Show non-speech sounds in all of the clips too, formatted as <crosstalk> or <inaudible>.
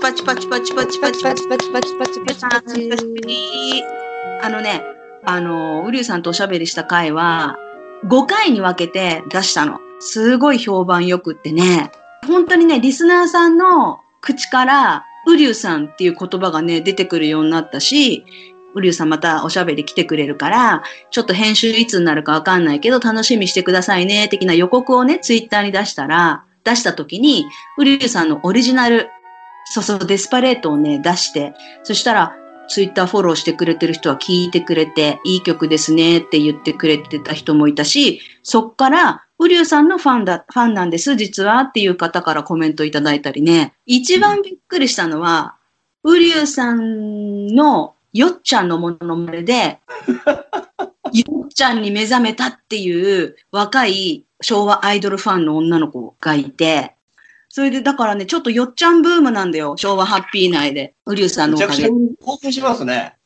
パチパチパチパチパチパチパチパチパチパチパチパチ。あのね、あの、ウリュウさんとおしゃべりした回は、5回に分けて出したの。すごい評判よくってね。本当にね、リスナーさんの口から、ウリュウさんっていう言葉がね、出てくるようになったし、ウリュウさんまたおしゃべり来てくれるから、ちょっと編集いつになるかわかんないけど、楽しみにしてくださいね、的な予告をね、ツイッターに出したら、出した時に、ウリュウさんのオリジナル、そうそう、デスパレートをね、出して、そしたら、ツイッターフォローしてくれてる人は聞いてくれて、いい曲ですねって言ってくれてた人もいたし、そっから、ウリュウさんのファンだ、ファンなんです、実はっていう方からコメントいただいたりね。一番びっくりしたのは、ウリュウさんのよっちゃんのものまねで、<laughs> よっちゃんに目覚めたっていう若い昭和アイドルファンの女の子がいて、それでだからね、ちょっとよっちゃんブームなんだよ、昭和ハッピー内で。ウリュウさんのおかげでめちゃくちゃ。興奮しますね。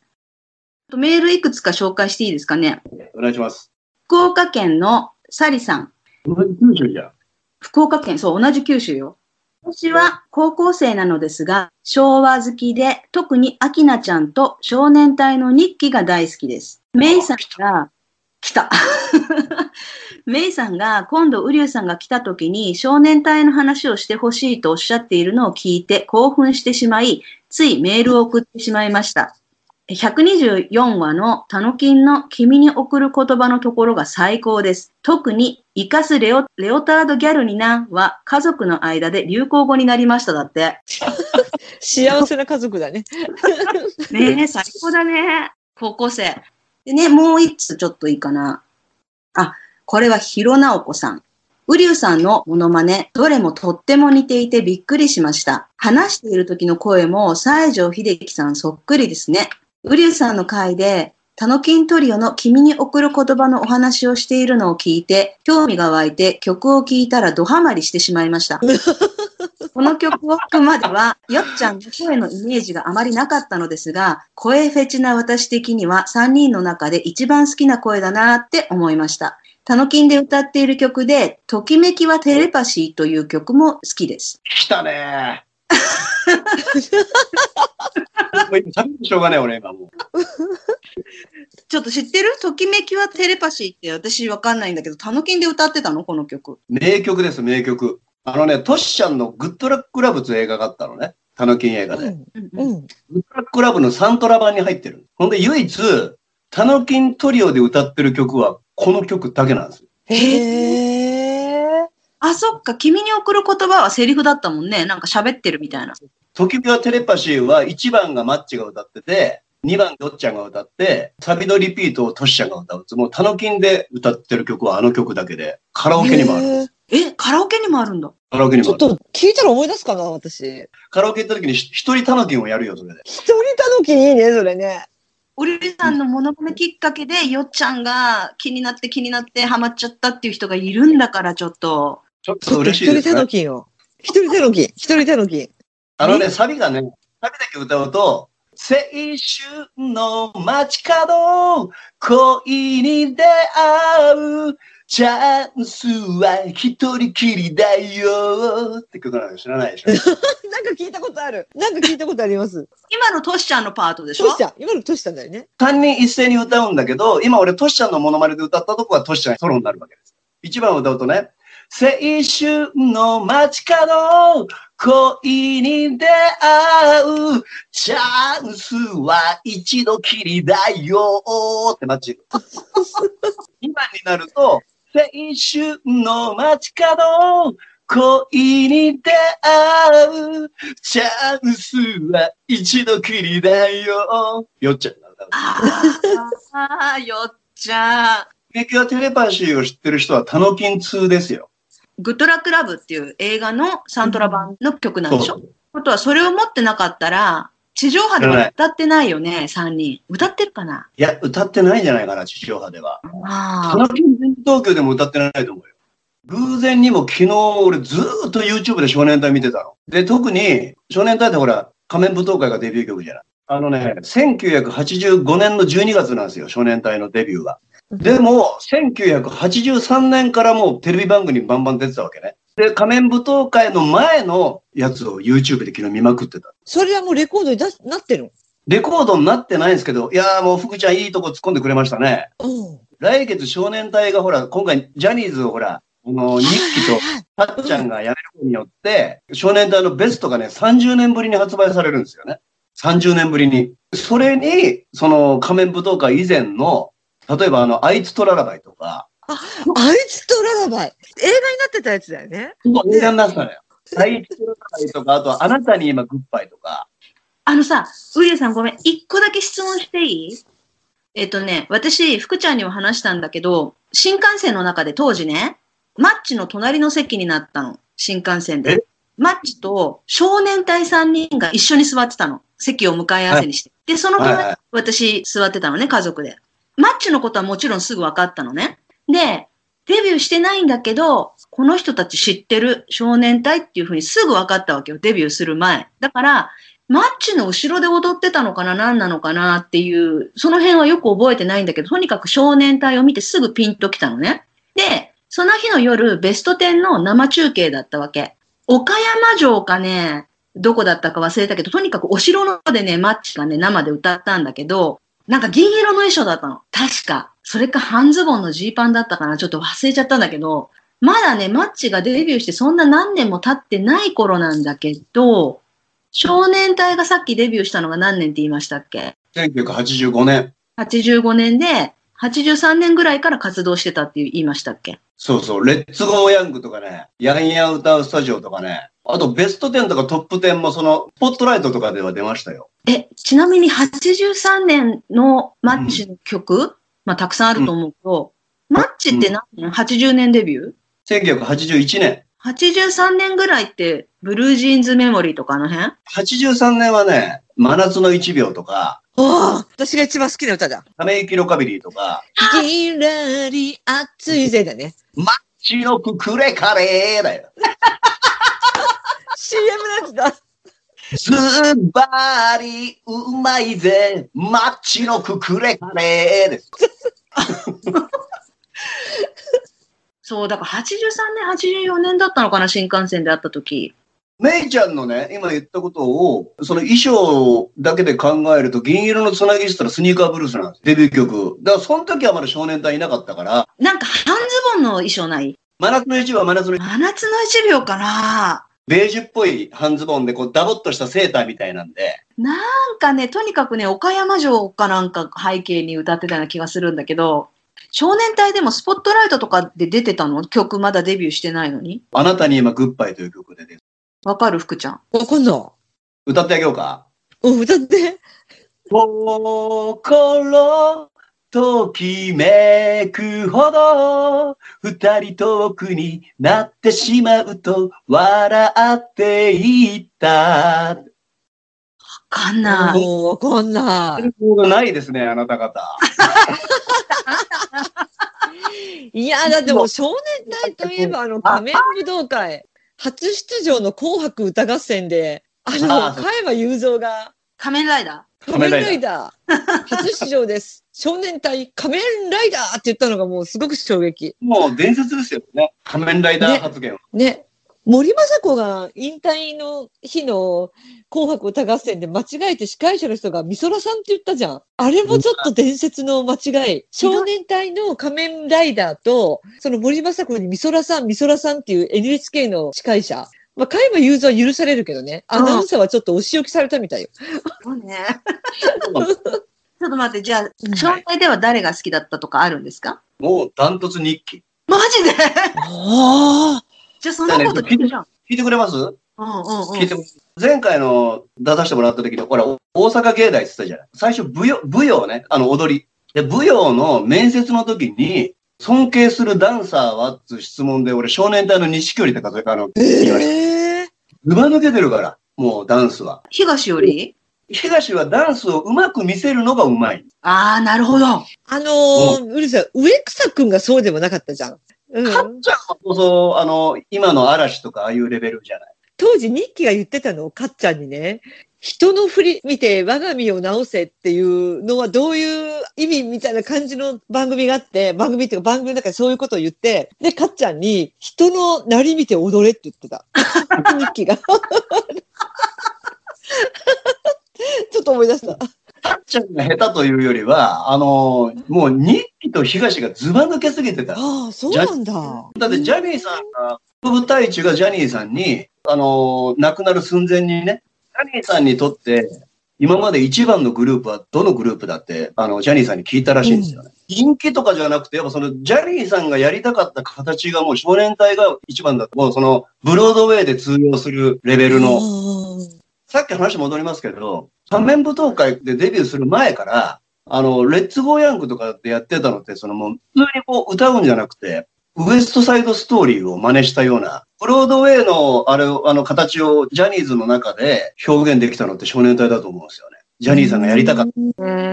メールいくつか紹介していいですかね。お願いします。福岡県のサリさん。同じ九州じゃん。福岡県、そう、同じ九州よ。私は高校生なのですが、昭和好きで、特にアキナちゃんと少年隊の日記が大好きです。メイさんが、来た。メイさんが今度ウリュウさんが来た時に少年隊の話をしてほしいとおっしゃっているのを聞いて興奮してしまい、ついメールを送ってしまいました。124話のタノキンの君に送る言葉のところが最高です。特に、生かすレオレオタードギャルになは家族の間で流行語になりましただって。<laughs> 幸せな家族だね。<laughs> ねえ、最高だね。高校生。でね、もう一つちょっといいかな。あ、これはヒロナオコさん。ウリュウさんのモノマネ、どれもとっても似ていてびっくりしました。話している時の声も西城秀樹さんそっくりですね。ウリュウさんの回で、タノキントリオの君に送る言葉のお話をしているのを聞いて、興味が湧いて曲を聴いたらドハマりしてしまいました。<laughs> この曲を聴くまでは、よっちゃんの声のイメージがあまりなかったのですが、声フェチな私的には3人の中で一番好きな声だなって思いました。タノキンで歌っている曲で、ときめきはテレパシーという曲も好きです。来たねー。もう今喋ってしょうがない俺今もう。ちょっと知ってる？ときめきはテレパシーって私わかんないんだけど、タノキンで歌ってたの？この曲。名曲です、名曲。あのね、トシちゃんのグッドラックラブという映画があったのね。タノキン映画で。うんうん。グッドラックラブのサントラ版に入ってる。ほんで唯一、タノキントリオで歌ってる曲はこの曲だけなんですよ。へー。あ、そっか。君に送る言葉はセリフだったもんね。なんか喋ってるみたいな。ときめきはテレパシーは1番がマッチが歌ってて、2番どっちゃんが歌って、サビのリピートをトシちゃんが歌う。もうタノキンで歌ってる曲はあの曲だけで、カラオケにもある。へーえ、カラオケにもあるんだ。カラオケにもある。ちょっと聞いたら思い出すかな、私。カラオケ行った時にひ一人タノキンをやるよ、それで。一人たのきいいね、それね。オリさんのモノマネきっかけで、よっちゃんが気になって気になってハマっちゃったっていう人がいるんだから、ちょっと。ちょっとと嬉しいですね一人たの。きよ。一人たのき。一人たのき。あのね、サビがね、サビだけ歌うと、青春の街角、恋に出会う、チャンスは一人きりだよって曲なのよ知らないでしょ。<laughs> なんか聞いたことある。なんか聞いたことあります。今のトシちゃんのパートでしょ？トシちゃん。今のトシちゃんだよね。3人一斉に歌うんだけど、今俺トシちゃんのモノマネで歌ったとこはトシちゃんソロになるわけです。1番を歌うとね、青春の街角、恋に出会う、チャンスは一度きりだよってマッチ。<laughs> 2番になると、青春の街角、恋に出会う、チャンスは一度きりだよ。よっちゃんなんだ。ああ、よっちゃん。メキュアテレパシーを知ってる人はタノキン2ですよ。グッドラックラブっていう映画のサントラ版の曲なんでしょ？そうことは、それを持ってなかったら、地上波では歌ってないよね、3人。歌ってるかな？いや、歌ってないんじゃないかな、地上波では。タあノキン全東京でも歌ってないと思うよ。偶然にも昨日俺ずーっと YouTube で少年隊見てたの。で、特に少年隊ってほら、仮面舞踏会がデビュー曲じゃない。あのね、1985年の12月なんですよ、少年隊のデビューが。でも、1983年からもうテレビ番組にバンバン出てたわけね。で、仮面舞踏会の前のやつを YouTube で昨日見まくってた。それはもうレコードになってるレコードになってないんですけど、いやーもう福ちゃんいいとこ突っ込んでくれましたね。のうん。来月少年隊がほら、今回ジャニーズをほら、あの、日記とたっちゃんがやめることによって、少年隊のベストがね、30年ぶりに発売されるんですよね。30年ぶりに。それに、その仮面舞踏会以前の、例えばあの、あいつとララバイとか、あいつとララバイ。映画になってたやつだよね。映画になってたのよ。あいつとララバイとか、あと、あなたに今グッバイとか、あのさ、ウリエさんごめん、一個だけ質問していい？えっとね、私、福ちゃんには話したんだけど、新幹線の中で当時ね、マッチの隣の席になったの。新幹線で。マッチと少年隊3人が一緒に座ってたの。席を向かい合わせにして。で、その隣にはいはい私座ってたのね、家族で。マッチのことはもちろんすぐ分かったのね。で、デビューしてないんだけど、この人たち知ってる少年隊っていうふうにすぐ分かったわけよ、デビューする前。だから、マッチの後ろで踊ってたのかな何なのかなっていう、その辺はよく覚えてないんだけど、とにかく少年隊を見てすぐピンときたのね。で、その日の夜、ベスト10の生中継だったわけ。岡山城かね、どこだったか忘れたけど、とにかくお城のでね、マッチがね、生で歌ったんだけど、なんか銀色の衣装だったの。確か。それか半ズボンのジーパンだったかなちょっと忘れちゃったんだけど、まだね、マッチがデビューしてそんな何年も経ってない頃なんだけど、少年隊がさっきデビューしたのが何年って言いましたっけ？1985年。85年で、83年ぐらいから活動してたって言いましたっけ？そうそう、レッツゴーヤングとかね、ヤンヤン歌うスタジオとかね、あとベスト10とかトップ10もその、スポットライトとかでは出ましたよ。え、ちなみに83年のマッチの曲、まあたくさんあると思うけど、マッチって何年 ?80 年デビュー？1981年。83年ぐらいって、ブルージーンズメモリーとかあの辺？83年はね、真夏の1秒とか、ああ、私が一番好きな歌だ。ため息ロカビリーとか、キラリ熱いぜだね。白くくれカレーだよ。CM のやつだ。ズバリうまいぜ、マッチのくくれカレーです。<laughs> そう、だから83年、84年だったのかな、新幹線で会った時。メイちゃんのね、今言ったことを、その衣装だけで考えると、銀色のつなぎしたらスニーカーブルースなんです。デビュー曲。だからその時はまだ少年隊いなかったから、なんか半ズボンの衣装ない？真夏の一は真夏の真夏の1秒かな。ベージュっぽい半ズボンで、こう、ダボっとしたセーターみたいなんで、なんかね、とにかくね、岡山城かなんか背景に歌ってたような気がするんだけど、少年隊でもスポットライトとかで出てたの？曲まだデビューしてないのに？あなたに今グッバイという曲で、ね、わかる福ちゃん。わかんな歌ってあげようか。い。うん、歌って。心ときめくほど二人遠くになってしまうと笑っていった。わかんない。もうわかんない。ないですね、あなた方。<laughs> いや、だってもう少年隊といえば、あの、仮面武道会、初出場の紅白歌合戦で、ああの、加山雄三が、仮面ライダ仮面ライダー、<laughs> 初出場です。少年隊仮面ライダーって言ったのがもうすごく衝撃。もう伝説ですよね。仮面ライダー発言は。ね。森昌子が引退の日の紅白歌合戦で間違えて司会者の人が美空さんって言ったじゃん。あれもちょっと伝説の間違い。少年隊の仮面ライダーと、その森昌子に美空さん、美空さんっていう NHK の司会者。まあ、加山雄三は許されるけどね。アナウンサーはちょっとお仕置きされたみたいよ。ー。そうね。<laughs> ちょっと待って、じゃあ、少年隊では誰が好きだったとかあるんですか？もうダントツ日記。マジで？ああ。じゃあそんなこと聞いてじゃん。聞いてくれます？うんうんうん聞いてます前回の出させてもらった時の、ほら、大阪芸大って言ってたじゃない。最初、舞踊、舞踊ね、あの、踊り。で、舞踊の面接の時に、尊敬するダンサーはって質問で、俺、少年隊の錦織高あの、言われてええずば抜けてるから、もうダンスは。東より？東はダンスをうまく見せるのがうまい。ああ、なるほど。あのー、うるさい、植草くんがそうでもなかったじゃん。うん。かっちゃんはこそ、あの、今の嵐とかああいうレベルじゃない？当時日記が言ってたの？をかっちゃんにね、人の振り見て我が身を直せっていうのはどういう意味みたいな感じの番組があって、番組っていうか番組の中でそういうことを言って、で、かっちゃんに人のなり見て踊れって言ってた。日記が。<laughs> ちょっと思い出した。たっちゃんが下手というよりは、あのーもう日記と東がずば抜けすぎてた。ああ、そうなんだ。だってジャニーさんが、副部隊長がジャニーさんに、あのー亡くなる寸前にね、ジャニーさんにとって、今まで一番のグループはどのグループだって、あの、ジャニーさんに聞いたらしいんですよね。人気とかじゃなくて、やっぱその、ジャニーさんがやりたかった形がもう少年隊が一番だと、もうその、ブロードウェイで通用するレベルの、さっき話戻りますけど、仮面舞踏会でデビューする前から、あの、レッツゴーヤングとかでやってたのって、そのもう、普通にこう歌うんじゃなくて、ウエストサイドストーリーを真似したような、ブロードウェイの、あれ、あの、形をジャニーズの中で表現できたのって少年隊だと思うんですよね。ジャニーさんがやりたかった。なん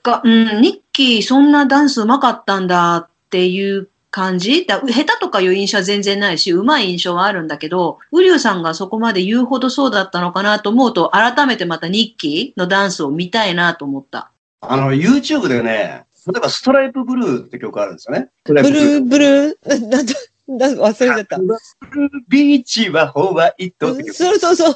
か、うん、ニッキーそんなダンス上手かったんだっていう感じ？だ下手とかいう印象は全然ないし、上手い印象はあるんだけど、ウリュウさんがそこまで言うほどそうだったのかなと思うと、改めてまたニッキーのダンスを見たいなと思った。あの、YouTube でね、例えばストライプブルーって曲あるんですよね。ブプルーブルー、<laughs> なんだ、なん忘れちゃった。ブルービーチはホワイトって曲。そうそうそう。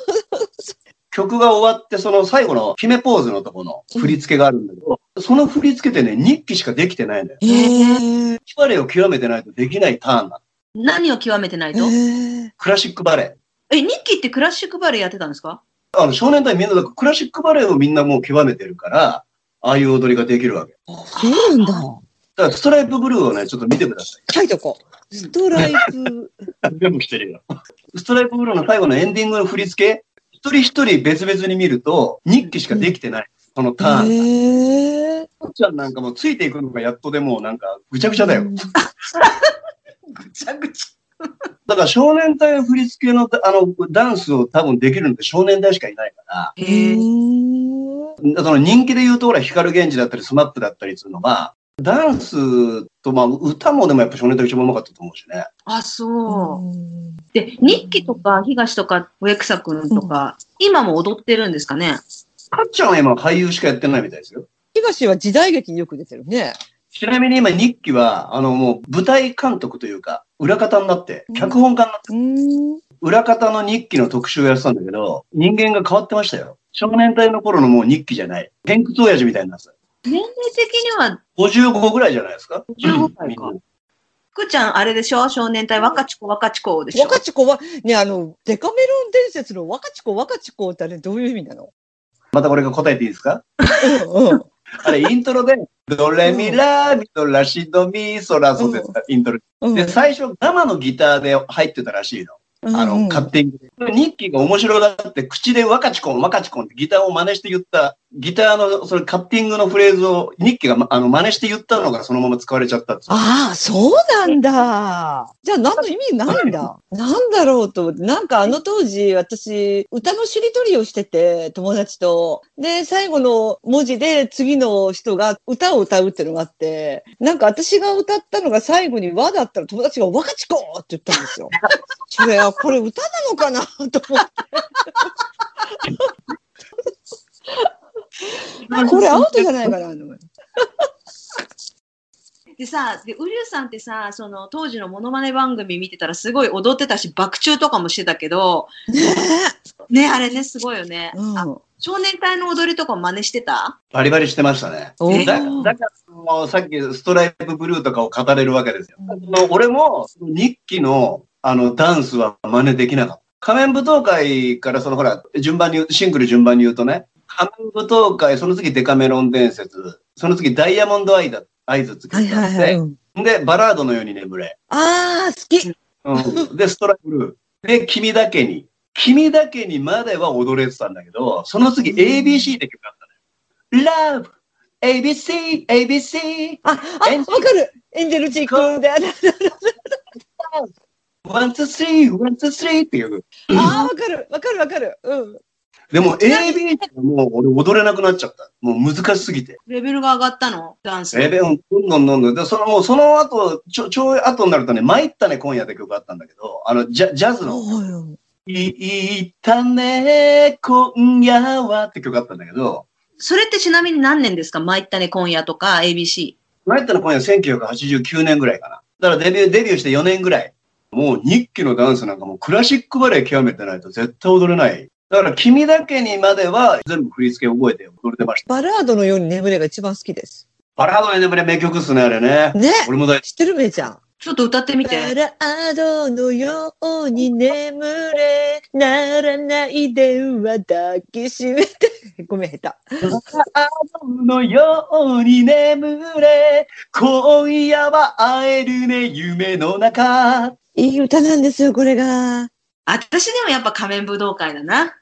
曲が終わって、その最後の決めポーズのとこの振り付けがあるんだけど、その振り付けってね、日記しかできてないんだよ。へえ。バレエを極めてないとできないターンなの。何を極めてないと？へクラシックバレエ。え、ニッキーってクラシックバレエやってたんですか？あの、少年隊みんなだからクラシックバレエをみんなもう極めてるから、ああいう踊りができるわけ。そうなんだ。だからストライプブルーをね、ちょっと見てくださ書いとこう。ストライプ。い。全部してるよ。ストライプブルーの最後のエンディングの振り付け、一人一人別々に見ると、日記しかできてない。そのターン。へえ。こっちゃんなんかもうついていくのがやっとでもうなんかぐちゃぐちゃだよ。<laughs> ぐちゃぐちだから少年隊の振り付けのあのダンスを多分できるのって少年隊しかいないかゃ。へうえ。んら、その人気で言うとほら光源氏だったりスマップだったりするのは、ダンスとまあ歌もでもやっぱ少年隊が一番うまかったと思うしね。あ、そう。で、日記とか東とか植草くんとか、今も踊ってるんですかね？かっちゃんは今俳優しかやってないみたいですよ。東は時代劇によく出てるね。ちなみに今日記は、あのもう舞台監督というか、裏方になって、脚本家になって、うん。裏方の日記の特集をやってたんだけど、人間が変わってましたよ。少年隊の頃のもう日記じゃない。偏屈親父みたいになってた。年齢的には、55ぐらいじゃないですか？55歳か。くーちゃん、あれでしょ？少年隊若ち子若ち子でしょ若ち子は、ね、あの、デカメロン伝説の若ち子若ち子ってあれどういう意味なの？またこれが答えていいですか？うんうん。あれ、イントロで、ドレミラミドラシドミソラソですか、イントロ。うん。で、最初、生のギターで入ってたらしいの。あの、うん。うん勝手に。日記が面白がって、口でワカチコン、ワカチコンってギターを真似して言った、ギターの、それカッティングのフレーズを日記が、まあの、真似して言ったのがそのまま使われちゃったっああ、そうなんだ。じゃあ何の意味ないんだ？なんだろうと思って。なんかあの当時、私、歌のしりとりをしてて、友達と。で、最後の文字で次の人が歌を歌うっていうのがあって、なんか私が歌ったのが最後に和だったら友達が若ちこって言ったんですよ。<laughs> それはこれ歌なのかな？と思って。これアウトじゃないかなと思って。でさ、で、ウリュウさんってさ、その当時のモノマネ番組見てたらすごい踊ってたし、爆中とかもしてたけど、ね、あれね、すごいよね。うんあ少年隊の踊りとか真似してた？バリバリしてましたね。おーだだからもうさっきストライプブルーとかを語れるわけですよ。俺も日記のあのダンスは真似できなかった。仮面舞踏会からそのほら、順番にシングル順番に言うとね、仮面舞踏会、その次デカメロン伝説、その次ダイヤモンドアイだ、アイズつけはいてはいはい。うんで、バラードのように眠れ。ああ、好き。うん、で、ストライプブルー。で、君だけに。君だけにまでは踊れてたんだけど、その次 ABC って曲があったのよ。Love! ABC! ABC! あ、あ、わかる。エンジェルチックで。ああ、One, two, three! One, two, three! って曲。わかる。わかるわかる。うん。でも ABC はもう俺踊れなくなっちゃった。もう難しすぎて。レベルが上がったの？ダンス。レベルどんどんどんどん。で、そのもうその後、ちょ、ちょい後になるとね、参ったね今夜って曲があったんだけど、あの、ジャジャズの。言ったね、今夜はって曲あったんだけど、それってちなみに何年ですか？参ったね、今夜とか ABC。参ったの今夜1989年ぐらいかな。だからデビュー、デビューして4年ぐらい。もう日記のダンスなんかもうクラシックバレエ極めてないと絶対踊れない。だから君だけにまでは全部振り付け覚えて踊れてました。バラードのように眠れが一番好きです。バラードの眠れ名曲っすね、あれね。ね俺も大好き。知ってるめいちゃん。ちょっと歌ってみバて。ラードのように眠れ、ならない電話抱きしめて。<laughs> ごめん、下のように眠れ、今夜は会えるね、夢の中。手。いい歌なんですよ、これが。私でもやっぱ仮面武道会だな。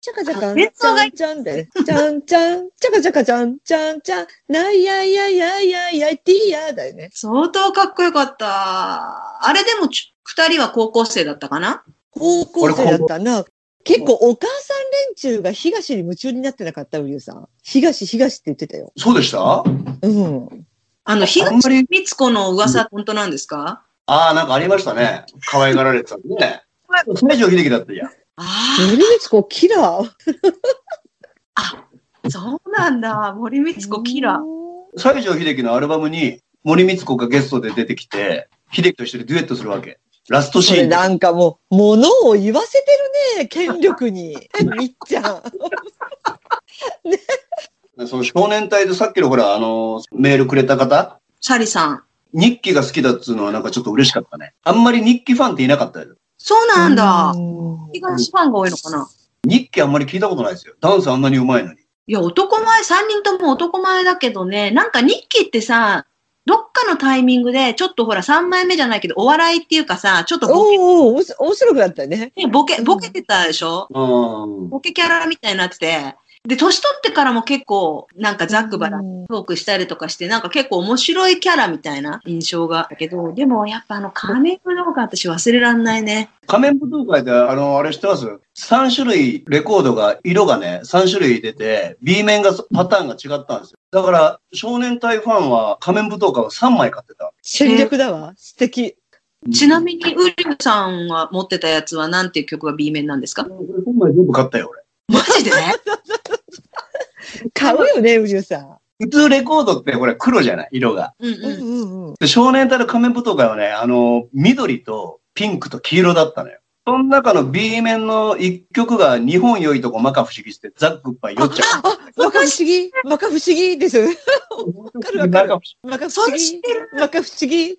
チャカチャカ、演奏がちゃんちゃんで、ちゃんちゃん、チャカチャカちゃんちゃんちゃん、ないやいやいやいやいや、ティーヤだよね。相当かっこよかった。あれでもち二人は高校生だったかな高校生だったな。結構お母さん連中が東に夢中になってなかった、ウリュウさん。東、東って言ってたよ。そうでしたうん。あの、東光子の噂、本当なんですかああ、なんかありましたね。可愛がられてたね。西城秀樹だったじゃん。あ森光子キラー。あ、そうなんだ。森光子キラー。西城秀樹のアルバムに森光子がゲストで出てきて、秀樹と一緒にデュエットするわけ。ラストシーンなんかもう、ものを言わせてるね、権力に。<laughs> みっちゃん。<laughs> その少年隊でさっきのほら、あの、メールくれた方、サリさん。日記が好きだっつうのはなんかちょっと嬉しかったね。あんまり日記ファンっていなかったよ。そうなんだ。うん東ファンが多いのかな日記あんまり聞いたことないですよ。ダンスあんなに上手いのに。いや、男前、三人とも男前だけどね、なんか日記ってさ、どっかのタイミングで、ちょっとほら、三枚目じゃないけど、お笑いっていうかさ、ちょっとボケ、おーおー面白くなったよね。ねボケ、ボケてたでしょ？うん。ボケキャラみたいになってて、で、年取ってからも結構、なんかザックバラうんトークしたりとかして、なんか結構面白いキャラみたいな印象があったけど、でもやっぱあの仮面武道会私忘れらんないね。仮面舞踏会で、あの、あれ知ってます ?3 種類、レコードが、色がね、3種類出て、B 面が、パターンが違ったんですよ。だから、少年隊ファンは仮面舞踏会を3枚買ってた。戦略だわ。素敵。ちなみに、ウリュウさんは持ってたやつは何ていう曲が B 面なんですか？これ3枚全部買ったよ、俺。マジで？<laughs> 買うよね、ウリュウさん。普通レコードって、これ黒じゃない色が。うんうんうん。うんうん。で少年隊の仮面舞踏会はね、あの、緑とピンクと黄色だったのよ。その中の B 面の1曲が日本良いとこ摩訶不思議ってザックッパイよっちゃあ、摩訶不思議摩訶不思議です。<laughs> う。かるわかる摩訶不思議。れ知ってる摩訶不思議。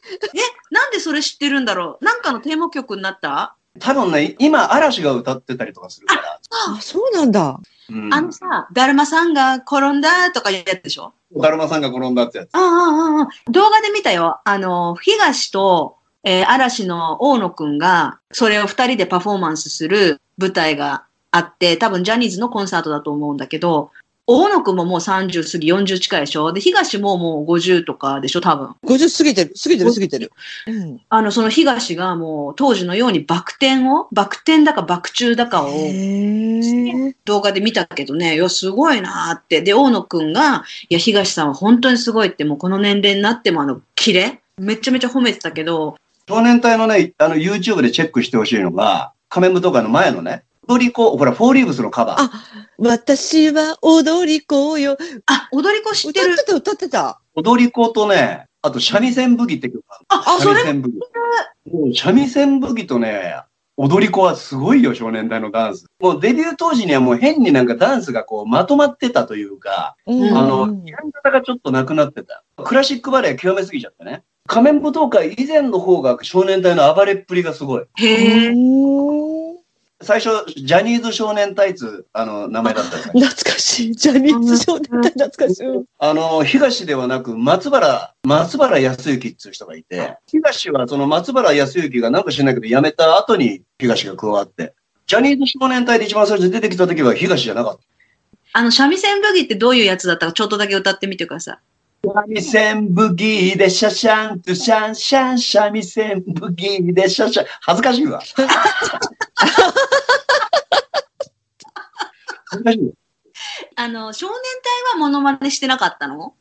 なんでそれ知ってるんだろうなんかのテーマ曲になった？議多分ね、今嵐が歌ってたりとかするから。あ、そうなんだ。うんあのさ、だるまさんが転んだとかいうやつでしょ？だるまさんが転んだってやつ。ああ、ああ、ああ動画で見たよ。あの、東と、えー嵐の大野くんが、それを二人でパフォーマンスする舞台があって、多分ジャニーズのコンサートだと思うんだけど、大野くんももう30過ぎ、40近いでしょ？で、東ももう50とかでしょ？多分。50過ぎてる、過ぎてる、過ぎてる。うん。あの、その東がもう当時のようにバク転を、バク転だかバク宙だかを、へ動画で見たけどね、いや、すごいなーって。で、大野くんが、いや、東さんは本当にすごいって、もうこの年齢になってもあの、キレ？めちゃめちゃ褒めてたけど、少年隊のね、あの YouTube でチェックしてほしいのが、仮面舞踏会の前のね、踊り子、ほら、フォーリーブスのカバー。あ私は踊り子よ。あ、踊り子知ってる歌ってた、歌ってた。踊り子とね、あと三味線武器って曲がある。あ、それ三味線武器。もう三味線武器とね、踊り子はすごいよ、少年隊のダンス。もうデビュー当時にはもう変になんかダンスがこうまとまってたというか、うんあの、やり方がちょっとなくなってた。クラシックバレエ極めすぎちゃってね。仮面舞踏会以前の方が少年隊の暴れっぷりがすごい。へえ。最初、ジャニーズ少年隊つあの名前だった懐かしい。ジャニーズ少年隊懐かしい。あの、東ではなく、松原、松原康之っていう人がいて、東はその松原康之がなんか知らないけど辞めた後に東が加わって、ジャニーズ少年隊で一番最初出てきた時は東じゃなかった。あの、三味線ブギってどういうやつだったかちょっとだけ歌ってみてくださ三味線ブギーでシャシャンとシャンシャン三味線ブギーでシャシャン。恥ずかしいわ。<laughs> 恥ずかしいわい。<laughs> あの、少年隊はモノマネしてなかったの？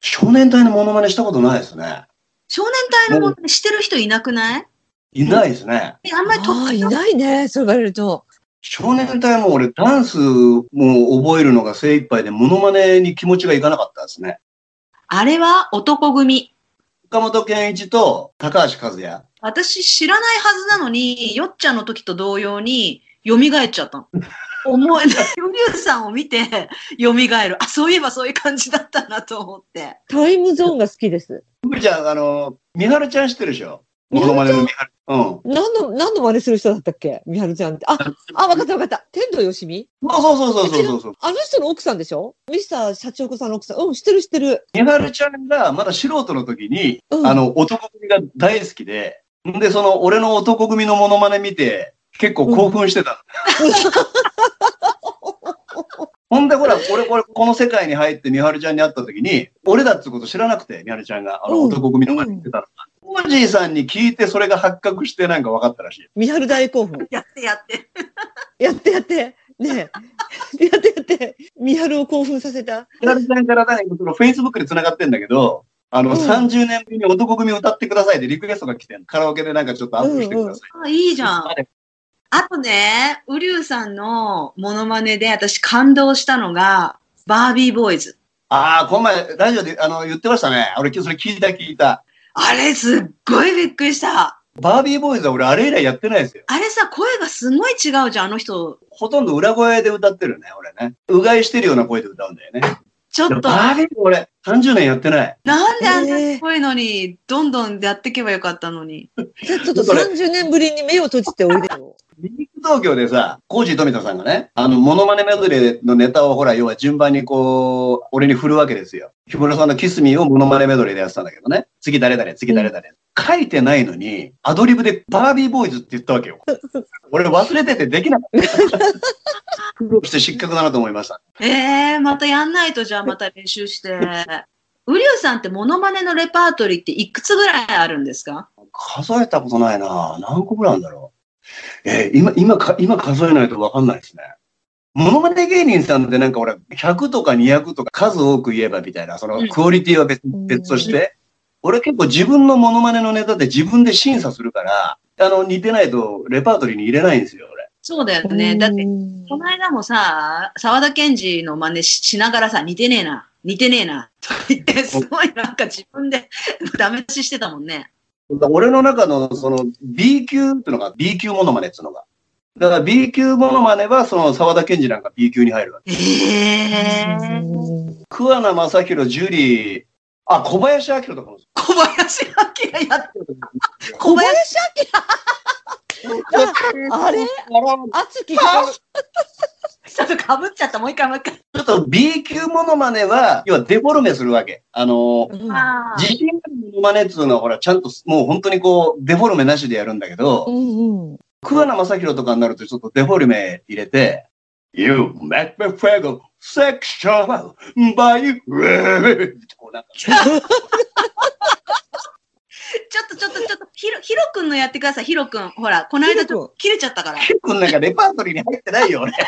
少年隊のモノマネしたことないですね。少年隊のモノマネしてる人いなくない？いないですね。あんまりとああ、いないね。そう言われると。少年隊も俺ダンスも覚えるのが精一杯で、モノマネに気持ちがいかなかったですね。あれは男組。岡本健一と高橋和也。私知らないはずなのに、よっちゃんの時と同様に、蘇っちゃったの。思えない。よりゅうさんを見て、蘇る。あ、そういえばそういう感じだったなと思って。タイムゾーンが好きです。福ちゃん、あの、みはるちゃん知ってるでしょ？みはるちゃん？モノマネのみはる。うん。何の、何の真似する人だったっけ？みはるちゃんって。あ、あ、わかったわかった。天童よしみ？そうそうそうそうそうそう。あの人の奥さんでしょ？ミスター社長子さんの奥さん。うん、知ってる知ってる。みはるちゃんがまだ素人の時に、うんあの、男組が大好きで、んで、その、俺の男組のモノマネ見て、結構興奮してた。ほんで、ほら、俺、これ、この世界に入ってみはるちゃんに会った時に、俺だってこと知らなくて、みはるちゃんが、あの、うん男組の真似してたの。コージーさんに聞いて、それが発覚して、なんか分かったらしい。みはる大興奮。やってやって。やってやって。ねえ。やってやって。みはるを興奮させた。みはるちゃんから何か、その、フェイスブックで繋がってんだけど、あの、うん30年ぶりに男組歌ってくださいってリクエストが来てカラオケでなんかちょっとアップしてください。あ、いいじゃん。あとね、ウリュウさんのモノマネで私感動したのが、バービーボーイズ。ああ、この前、ラジオで、あの、言ってましたね。俺、今日それ聞いた聞いた。あれすっごいびっくりした。バービーボーイズは俺、あれ以来やってないですよ。あれさ、声がすごい違うじゃん、あの人。ほとんど裏声で歌ってるね、俺ね。うがいしてるような声で歌うんだよね。ちょっと、バービー俺、30年やってない。なんであんなえーすごいのに、どんどんやっていけばよかったのに。じゃあちょっと30年ぶりに目を閉じておいでよ。東京でさ、コージー富田さんがね、あの、モノマネメドレーのネタをほら、要は順番にこう、俺に振るわけですよ。木村さんのキスミーをモノマネメドレーでやってたんだけどね。次誰々、次誰々。書いてないのに、アドリブでバービーボーイズって言ったわけよ。<laughs> 俺忘れててできなかった。苦労して失格だなと思いました。ええー、またやんないと、じゃあまた練習して。ウリュウさんってモノマネのレパートリーっていくつぐらいあるんですか？数えたことないな何個ぐらいあるんだろう。えー今、今か、今数えないとわかんないですね。モノマネ芸人さんってなんか俺、100とか200とか数多く言えばみたいな、そのうんクオリティは別,、うん別として、俺結構自分のモノマネのネタって自分で審査するから、あの、似てないとレパートリーに入れないんですよ、俺。そうだよね。だって、うんこの間もさ、沢田研二の真似ししながらさ、似てねえな、似てねえな、と言って、すごいなんか自分でダメ出ししてたもんね。俺の中のその B 級っていうのが B 級モノマネっていうのが。だから B 級モノマネはその沢田研二なんか B 級に入るわけ。ええうん桑名正宏、ジュリー、あ、小林明とかも。小林明やってる。小林明ああれ？熱きが <laughs> ちょっとかぶっちゃった、もう一回もう一回。ちょっと B 級モノマネは、要はデフォルメするわけ。あの、自信あるモノマネっていうのは、ほら、ちゃんと、もう本当にこう、デフォルメなしでやるんだけど、うんうん桑名正宏とかになるとちょっとデフォルメ入れて、You make me feel sexual by you. こうなんかちょっとちょっとちょっと、ひろ、ひろくんのやってください、ひろくん。ほら、この間ちょっと切れちゃったから。結構なんかレパートリーに入ってないよ、俺。な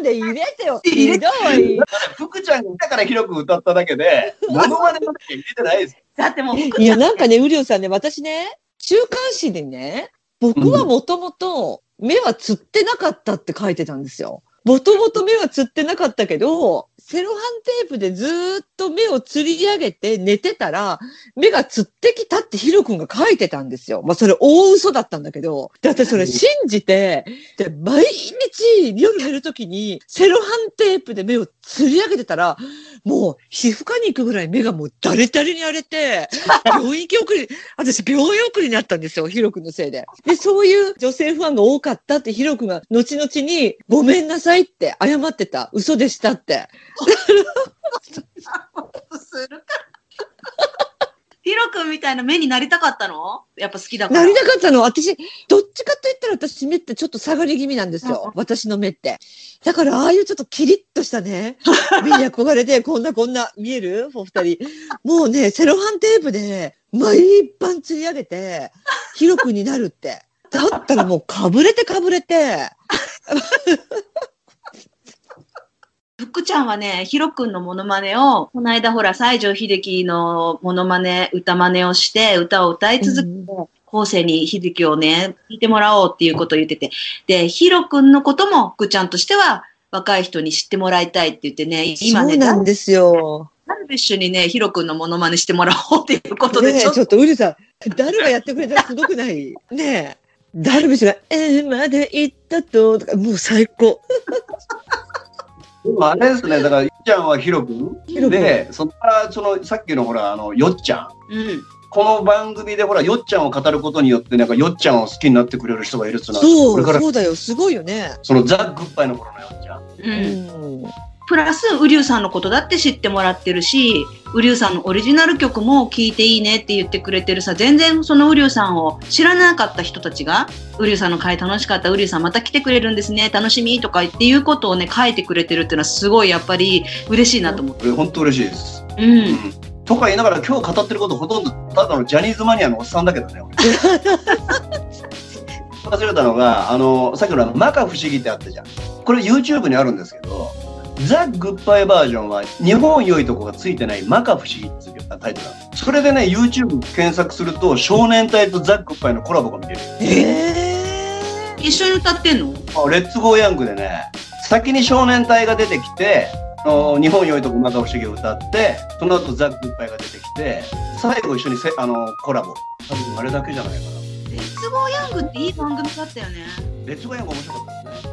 んで入れてよ。入れひどい。福ちゃんがだから広く歌っただけで、モノマネなんて入れてないです。だってもう、いや、なんかね、ウリオさんね、私ね、週刊誌でね、僕はもともと目はつってなかったって書いてたんですよ。もともと目はつってなかったけど、セロハンテープでずーっと目を吊り上げて寝てたら、目がつってきたってヒロ君が書いてたんですよ。まあそれ大嘘だったんだけど。だってそれ信じて、で、毎日夜寝るときにセロハンテープで目を吊り上げてたら、もう皮膚科に行くぐらい目がもうだれだれに荒れて、<laughs> 病院行き送り、私病院送りになったんですよ、ヒロ君のせいで。で、そういう女性ファンが多かったってヒロ君が後々にごめんなさいって謝ってた。嘘でしたって。<laughs> するか。ひろくんみたいな目になりたかったの？やっぱ好きだから。なりたかったの私、どっちかと言ったら私目ってちょっと下がり気味なんですうんよ。私の目って。だからああいうちょっとキリッとしたね、<laughs> 目に憧れて、こんなこんな見える？お二人。もうね、セロハンテープで毎晩釣り上げて、ヒロ君になるって。だったらもうかぶれてかぶれて。福ちゃんはね、ひろくんのモノマネを、この間ほら、西城秀樹のモノマネ、歌真似をして、歌を歌い続けて、うん後世に日月をね、聞いてもらおうっていうことを言ってて。で、ヒロ君のことも福ちゃんとしては若い人に知ってもらいたいって言ってね、今ね、そうなんですよ。ダルビッシュにね、ヒロ君のモノマネしてもらおうっていうことで、ちょっとちょっとウリさん、誰がやってくれたらすごくない？ねえ。ダルビッシュが、えー、まで行ったと、とか、もう最高。でもあれですね、だから、いっちゃんはヒロ君ヒロ君で、そこから、その、さっきのほら、あの、よっちゃん。うん。この番組でほら、よっちゃんを語ることによって、なんか、よっちゃんを好きになってくれる人がいるっつうのは、そう、そうだよ、すごいよね。そのザ・グッバイの頃のよっちゃん。う。うんん。プラス、ウリュウさんのことだって知ってもらってるし、ウリュウさんのオリジナル曲も聴いていいねって言ってくれてるさ、全然そのウリュウさんを知らなかった人たちが、ウリュウさんの回楽しかった、ウリュウさんまた来てくれるんですね、楽しみとかっていうことをね、書いてくれてるっていうのはすごいやっぱり嬉しいなと思って。本当嬉しいです。う。うんん。とか言いながら、今日語ってること、ほとんど、ただのジャニーズマニアのおっさんだけどね、俺。忘れたのが、あの、さっきのあの、摩訶不思議ってあったじゃん。これ YouTube にあるんですけど、ザ・グッバイバージョンは、日本良いとこがついてない摩訶不思議っていうタイトルなの。それでね、YouTube 検索すると、少年隊とザ・グッバイのコラボが見れる。え一緒に歌ってんの？あレッツゴーヤングでね、先に少年隊が出てきて、あの日本良いとこ摩訶不思議を歌って、その後ザ・グッバイが出てきて、最後一緒にせあのコラボ。多分あれだけじゃないかな。レッツゴーヤングっていい番組だったよね。レッツゴーヤング面白かったですね。